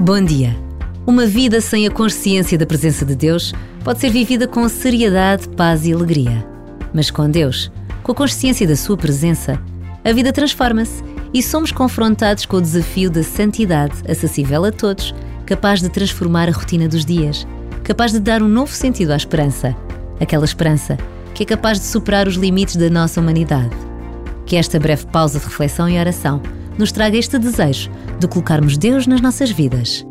Bom dia. Uma vida sem a consciência da presença de Deus pode ser vivida com seriedade, paz e alegria. Mas com Deus, com a consciência da Sua presença, a vida transforma-se e somos confrontados com o desafio da santidade acessível a todos, capaz de transformar a rotina dos dias, capaz de dar um novo sentido à esperança, aquela esperança que é capaz de superar os limites da nossa humanidade. Que esta breve pausa de reflexão e oração nos traga este desejo de colocarmos Deus nas nossas vidas.